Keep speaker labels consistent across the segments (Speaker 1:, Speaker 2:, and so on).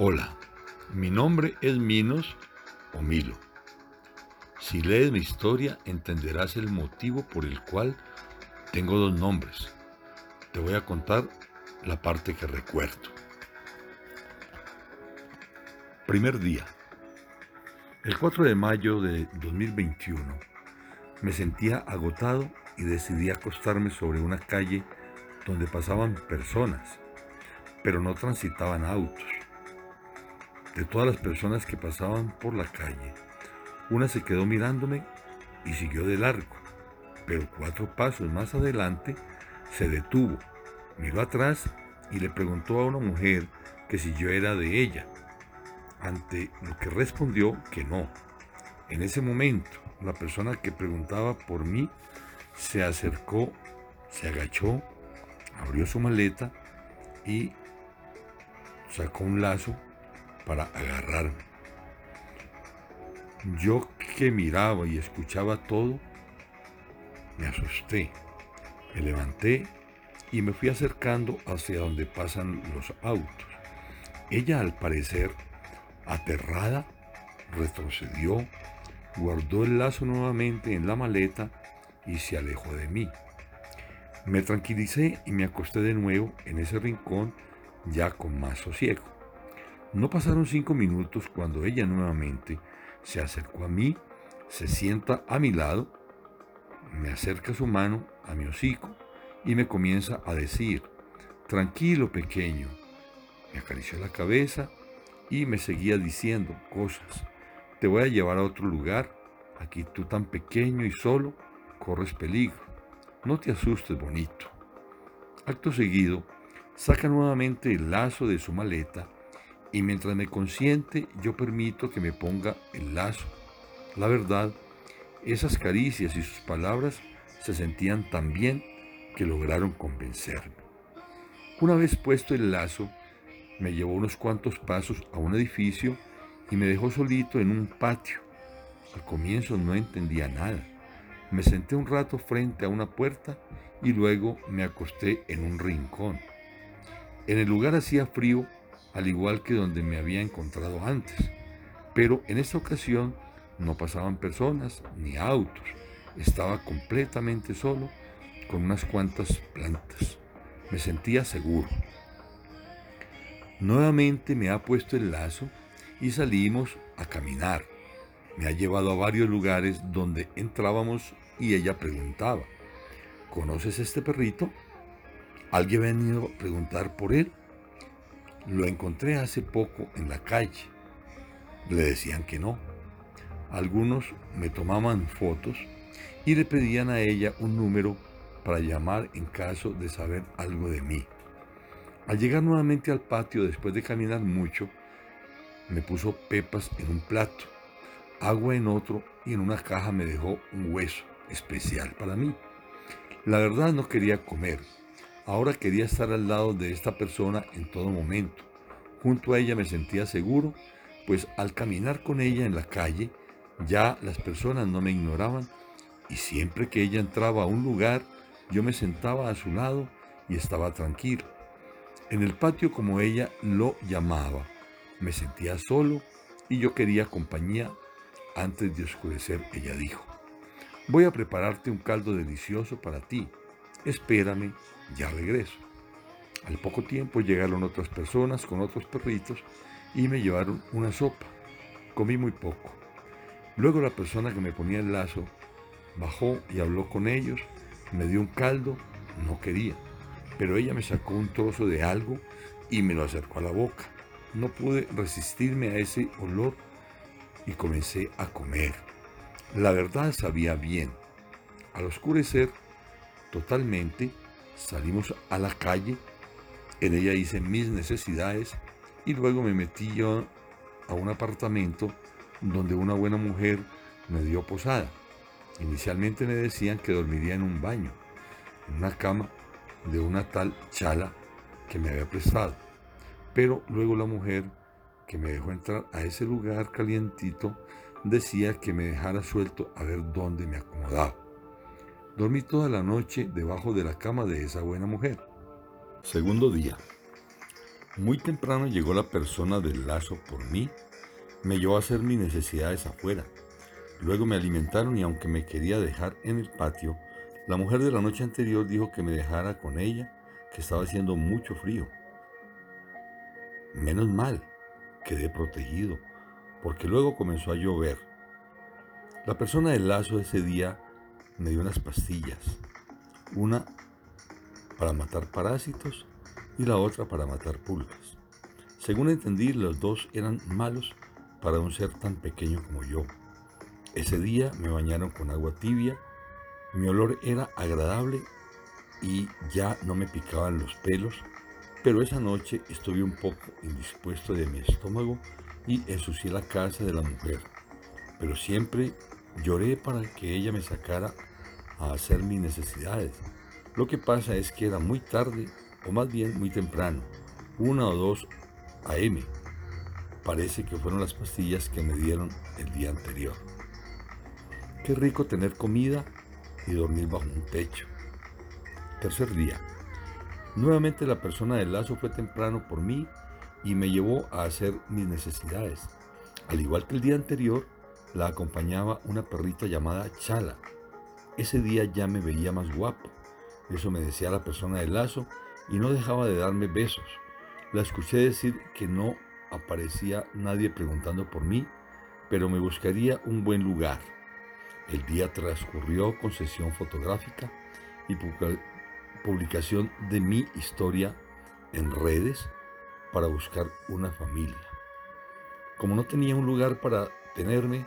Speaker 1: Hola, mi nombre es Minos o Milo. Si lees mi historia entenderás el motivo por el cual tengo dos nombres. Te voy a contar la parte que recuerdo. Primer día. El 4 de mayo de 2021 me sentía agotado y decidí acostarme sobre una calle donde pasaban personas, pero no transitaban autos de todas las personas que pasaban por la calle. Una se quedó mirándome y siguió de largo, pero cuatro pasos más adelante se detuvo, miró atrás y le preguntó a una mujer que si yo era de ella, ante lo que respondió que no. En ese momento, la persona que preguntaba por mí se acercó, se agachó, abrió su maleta y sacó un lazo para agarrarme. Yo que miraba y escuchaba todo, me asusté, me levanté y me fui acercando hacia donde pasan los autos. Ella al parecer, aterrada, retrocedió, guardó el lazo nuevamente en la maleta y se alejó de mí. Me tranquilicé y me acosté de nuevo en ese rincón ya con más sosiego. No pasaron cinco minutos cuando ella nuevamente se acercó a mí, se sienta a mi lado, me acerca su mano a mi hocico y me comienza a decir, tranquilo pequeño. Me acarició la cabeza y me seguía diciendo cosas. Te voy a llevar a otro lugar. Aquí tú tan pequeño y solo corres peligro. No te asustes, bonito. Acto seguido, saca nuevamente el lazo de su maleta y mientras me consiente yo permito que me ponga el lazo. La verdad, esas caricias y sus palabras se sentían tan bien que lograron convencerme. Una vez puesto el lazo, me llevó unos cuantos pasos a un edificio y me dejó solito en un patio. Al comienzo no entendía nada. Me senté un rato frente a una puerta y luego me acosté en un rincón. En el lugar hacía frío al igual que donde me había encontrado antes. Pero en esta ocasión no pasaban personas ni autos. Estaba completamente solo con unas cuantas plantas. Me sentía seguro. Nuevamente me ha puesto el lazo y salimos a caminar. Me ha llevado a varios lugares donde entrábamos y ella preguntaba, ¿conoces este perrito? ¿Alguien ha venido a preguntar por él? Lo encontré hace poco en la calle. Le decían que no. Algunos me tomaban fotos y le pedían a ella un número para llamar en caso de saber algo de mí. Al llegar nuevamente al patio después de caminar mucho, me puso pepas en un plato, agua en otro y en una caja me dejó un hueso especial para mí. La verdad no quería comer, Ahora quería estar al lado de esta persona en todo momento. Junto a ella me sentía seguro, pues al caminar con ella en la calle, ya las personas no me ignoraban y siempre que ella entraba a un lugar, yo me sentaba a su lado y estaba tranquilo. En el patio como ella lo llamaba, me sentía solo y yo quería compañía. Antes de oscurecer, ella dijo, voy a prepararte un caldo delicioso para ti. Espérame ya regreso. Al poco tiempo llegaron otras personas con otros perritos y me llevaron una sopa. Comí muy poco. Luego la persona que me ponía el lazo bajó y habló con ellos, me dio un caldo, no quería, pero ella me sacó un trozo de algo y me lo acercó a la boca. No pude resistirme a ese olor y comencé a comer. La verdad sabía bien. Al oscurecer totalmente, Salimos a la calle, en ella hice mis necesidades y luego me metí yo a un apartamento donde una buena mujer me dio posada. Inicialmente me decían que dormiría en un baño, en una cama de una tal chala que me había prestado. Pero luego la mujer que me dejó entrar a ese lugar calientito decía que me dejara suelto a ver dónde me acomodaba. Dormí toda la noche debajo de la cama de esa buena mujer. Segundo día. Muy temprano llegó la persona del lazo por mí, me llevó a hacer mis necesidades afuera. Luego me alimentaron y aunque me quería dejar en el patio, la mujer de la noche anterior dijo que me dejara con ella, que estaba haciendo mucho frío. Menos mal, quedé protegido, porque luego comenzó a llover. La persona del lazo ese día me dio unas pastillas, una para matar parásitos y la otra para matar pulgas. Según entendí, los dos eran malos para un ser tan pequeño como yo. Ese día me bañaron con agua tibia, mi olor era agradable y ya no me picaban los pelos, pero esa noche estuve un poco indispuesto de mi estómago y ensucié la casa de la mujer. Pero siempre Lloré para que ella me sacara a hacer mis necesidades. Lo que pasa es que era muy tarde, o más bien muy temprano, una o dos a.m. Parece que fueron las pastillas que me dieron el día anterior. Qué rico tener comida y dormir bajo un techo. Tercer día. Nuevamente la persona del lazo fue temprano por mí y me llevó a hacer mis necesidades. Al igual que el día anterior, la acompañaba una perrita llamada Chala. Ese día ya me veía más guapo. Eso me decía la persona del lazo y no dejaba de darme besos. La escuché decir que no aparecía nadie preguntando por mí, pero me buscaría un buen lugar. El día transcurrió con sesión fotográfica y publicación de mi historia en redes para buscar una familia. Como no tenía un lugar para tenerme,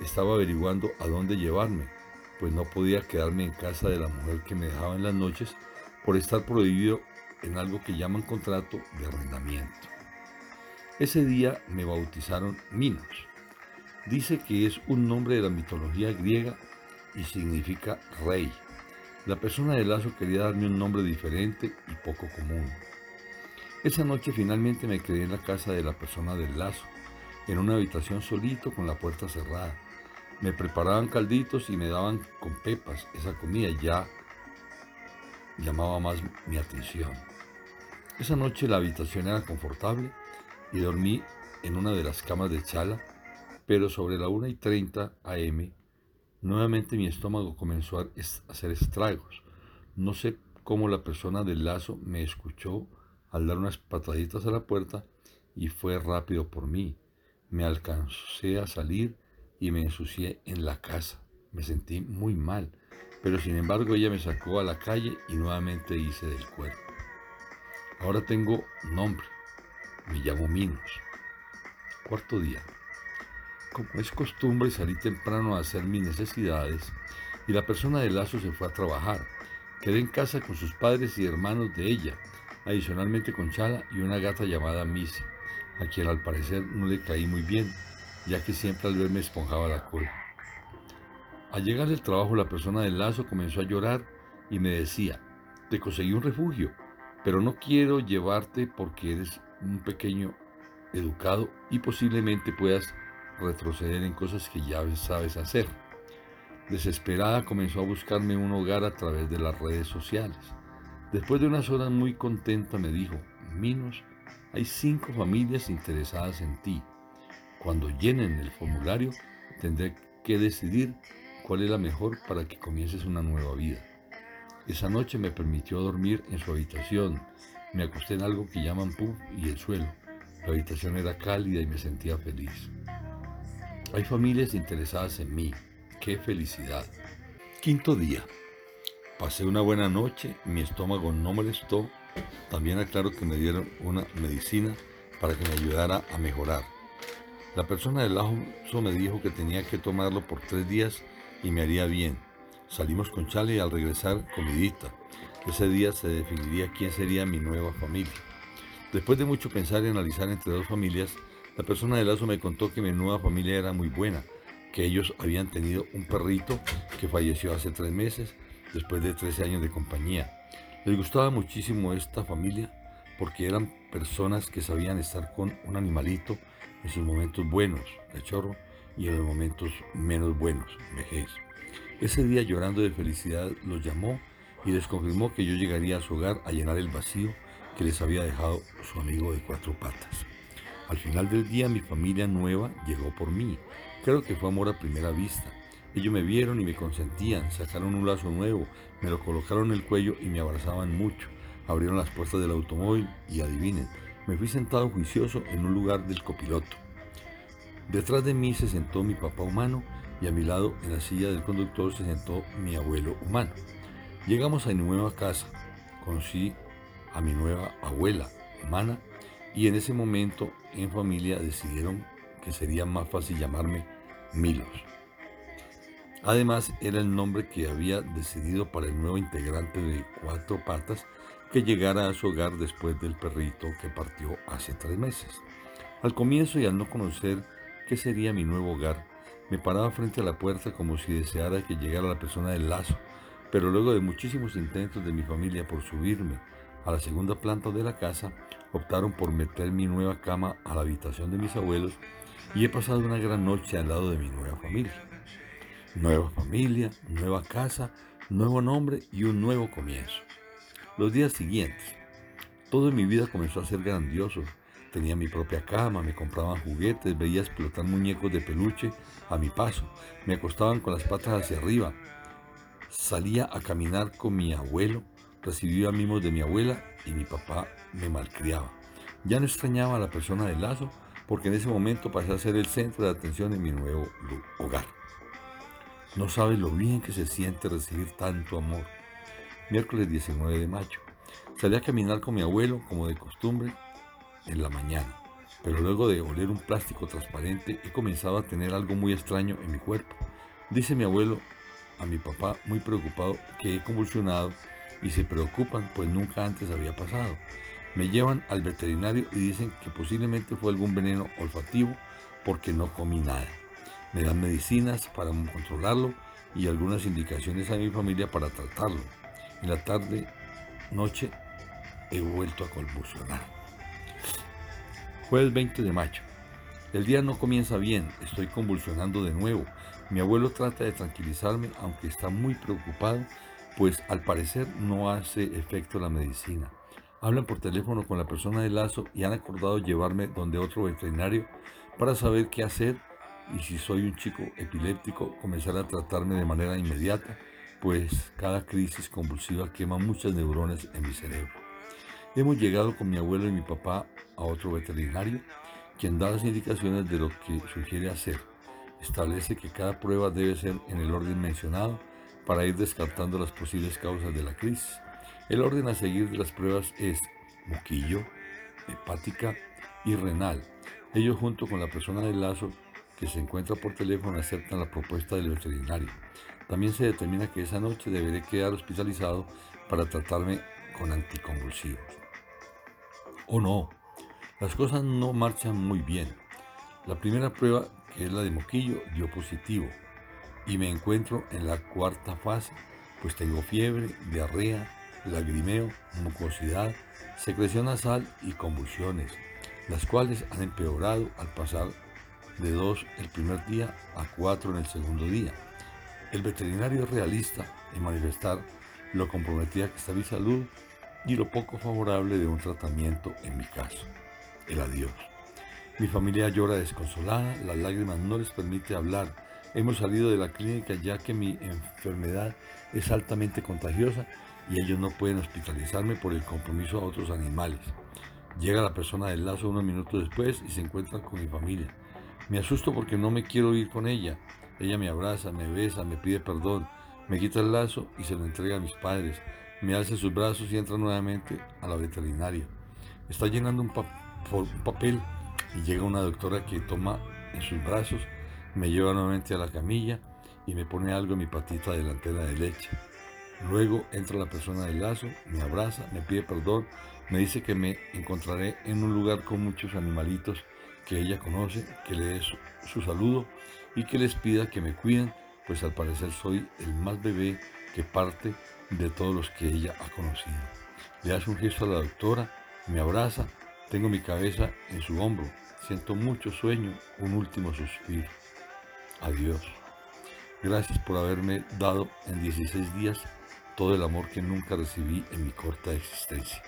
Speaker 1: estaba averiguando a dónde llevarme, pues no podía quedarme en casa de la mujer que me dejaba en las noches por estar prohibido en algo que llaman contrato de arrendamiento. Ese día me bautizaron Minos. Dice que es un nombre de la mitología griega y significa rey. La persona de lazo quería darme un nombre diferente y poco común. Esa noche finalmente me quedé en la casa de la persona del lazo, en una habitación solito con la puerta cerrada. Me preparaban calditos y me daban con pepas. Esa comida ya llamaba más mi atención. Esa noche la habitación era confortable y dormí en una de las camas de Chala, pero sobre la 1 y 30 am, nuevamente mi estómago comenzó a hacer estragos. No sé cómo la persona del lazo me escuchó al dar unas pataditas a la puerta y fue rápido por mí. Me alcancé a salir y me ensucié en la casa. Me sentí muy mal, pero sin embargo ella me sacó a la calle y nuevamente hice del cuerpo. Ahora tengo nombre, me llamo Minos. Cuarto día. Como es costumbre, salí temprano a hacer mis necesidades y la persona de lazo se fue a trabajar. Quedé en casa con sus padres y hermanos de ella, adicionalmente con Chala y una gata llamada Missy, a quien al parecer no le caí muy bien, ya que siempre al verme esponjaba la cola. Al llegar del trabajo la persona del lazo comenzó a llorar y me decía, te conseguí un refugio, pero no quiero llevarte porque eres un pequeño educado y posiblemente puedas retroceder en cosas que ya sabes hacer. Desesperada comenzó a buscarme un hogar a través de las redes sociales. Después de unas horas muy contenta me dijo, Minos, hay cinco familias interesadas en ti. Cuando llenen el formulario, tendré que decidir cuál es la mejor para que comiences una nueva vida. Esa noche me permitió dormir en su habitación. Me acosté en algo que llaman pub y el suelo. La habitación era cálida y me sentía feliz. Hay familias interesadas en mí. ¡Qué felicidad! Quinto día. Pasé una buena noche, mi estómago no molestó. También aclaro que me dieron una medicina para que me ayudara a mejorar. La persona del lazo me dijo que tenía que tomarlo por tres días y me haría bien. Salimos con Chale y al regresar comidita. Ese día se definiría quién sería mi nueva familia. Después de mucho pensar y analizar entre dos familias, la persona del lazo me contó que mi nueva familia era muy buena, que ellos habían tenido un perrito que falleció hace tres meses, después de 13 años de compañía. Les gustaba muchísimo esta familia porque eran personas que sabían estar con un animalito en sus momentos buenos, cachorro, y en los momentos menos buenos, vejez. Ese día llorando de felicidad los llamó y les confirmó que yo llegaría a su hogar a llenar el vacío que les había dejado su amigo de cuatro patas. Al final del día mi familia nueva llegó por mí. Creo que fue amor a primera vista. Ellos me vieron y me consentían, sacaron un lazo nuevo, me lo colocaron en el cuello y me abrazaban mucho. Abrieron las puertas del automóvil y adivinen, me fui sentado juicioso en un lugar del copiloto. Detrás de mí se sentó mi papá humano y a mi lado en la silla del conductor se sentó mi abuelo humano. Llegamos a mi nueva casa, conocí a mi nueva abuela humana y en ese momento en familia decidieron que sería más fácil llamarme Milos. Además, era el nombre que había decidido para el nuevo integrante de Cuatro Patas que llegara a su hogar después del perrito que partió hace tres meses. Al comienzo y al no conocer qué sería mi nuevo hogar, me paraba frente a la puerta como si deseara que llegara la persona del lazo, pero luego de muchísimos intentos de mi familia por subirme a la segunda planta de la casa, optaron por meter mi nueva cama a la habitación de mis abuelos y he pasado una gran noche al lado de mi nueva familia. Nueva familia, nueva casa, nuevo nombre y un nuevo comienzo. Los días siguientes, todo en mi vida comenzó a ser grandioso. Tenía mi propia cama, me compraban juguetes, veía explotar muñecos de peluche a mi paso, me acostaban con las patas hacia arriba. Salía a caminar con mi abuelo, recibía mimos de mi abuela y mi papá me malcriaba. Ya no extrañaba a la persona del lazo porque en ese momento pasé a ser el centro de atención en mi nuevo hogar. No sabes lo bien que se siente recibir tanto amor miércoles 19 de mayo. Salí a caminar con mi abuelo, como de costumbre, en la mañana, pero luego de oler un plástico transparente he comenzado a tener algo muy extraño en mi cuerpo. Dice mi abuelo a mi papá, muy preocupado, que he convulsionado y se preocupan, pues nunca antes había pasado. Me llevan al veterinario y dicen que posiblemente fue algún veneno olfativo porque no comí nada. Me dan medicinas para controlarlo y algunas indicaciones a mi familia para tratarlo. En la tarde, noche, he vuelto a convulsionar. Jueves 20 de mayo. El día no comienza bien, estoy convulsionando de nuevo. Mi abuelo trata de tranquilizarme, aunque está muy preocupado, pues al parecer no hace efecto la medicina. Hablan por teléfono con la persona del lazo y han acordado llevarme donde otro veterinario para saber qué hacer y si soy un chico epiléptico comenzar a tratarme de manera inmediata pues cada crisis convulsiva quema muchas neuronas en mi cerebro. Hemos llegado con mi abuelo y mi papá a otro veterinario, quien da las indicaciones de lo que sugiere hacer. Establece que cada prueba debe ser en el orden mencionado para ir descartando las posibles causas de la crisis. El orden a seguir de las pruebas es moquillo, hepática y renal. Ellos junto con la persona del lazo que se encuentra por teléfono aceptan la propuesta del veterinario. También se determina que esa noche deberé quedar hospitalizado para tratarme con anticonvulsivos. O no, las cosas no marchan muy bien. La primera prueba, que es la de moquillo, dio positivo y me encuentro en la cuarta fase, pues tengo fiebre, diarrea, lagrimeo, mucosidad, secreción nasal y convulsiones, las cuales han empeorado al pasar de dos el primer día a cuatro en el segundo día. El veterinario realista en manifestar lo comprometida que está mi salud y lo poco favorable de un tratamiento en mi caso, el adiós. Mi familia llora desconsolada, las lágrimas no les permite hablar. Hemos salido de la clínica ya que mi enfermedad es altamente contagiosa y ellos no pueden hospitalizarme por el compromiso a otros animales. Llega la persona del lazo unos minutos después y se encuentra con mi familia. Me asusto porque no me quiero ir con ella. Ella me abraza, me besa, me pide perdón, me quita el lazo y se lo entrega a mis padres. Me alza sus brazos y entra nuevamente a la veterinaria. Está llenando un, papel y llega una doctora que toma en sus brazos, me lleva nuevamente a la camilla y me pone algo en mi patita delantera de leche. Luego entra la persona del lazo, me abraza, me pide perdón, me dice que me encontraré en un lugar con muchos animalitos que ella conoce, que le dé su saludo y que les pida que me cuiden, pues al parecer soy el más bebé que parte de todos los que ella ha conocido. Le hace un gesto a la doctora, me abraza, tengo mi cabeza en su hombro, siento mucho sueño, un último suspiro. Adiós. Gracias por haberme dado en 16 días todo el amor que nunca recibí en mi corta existencia.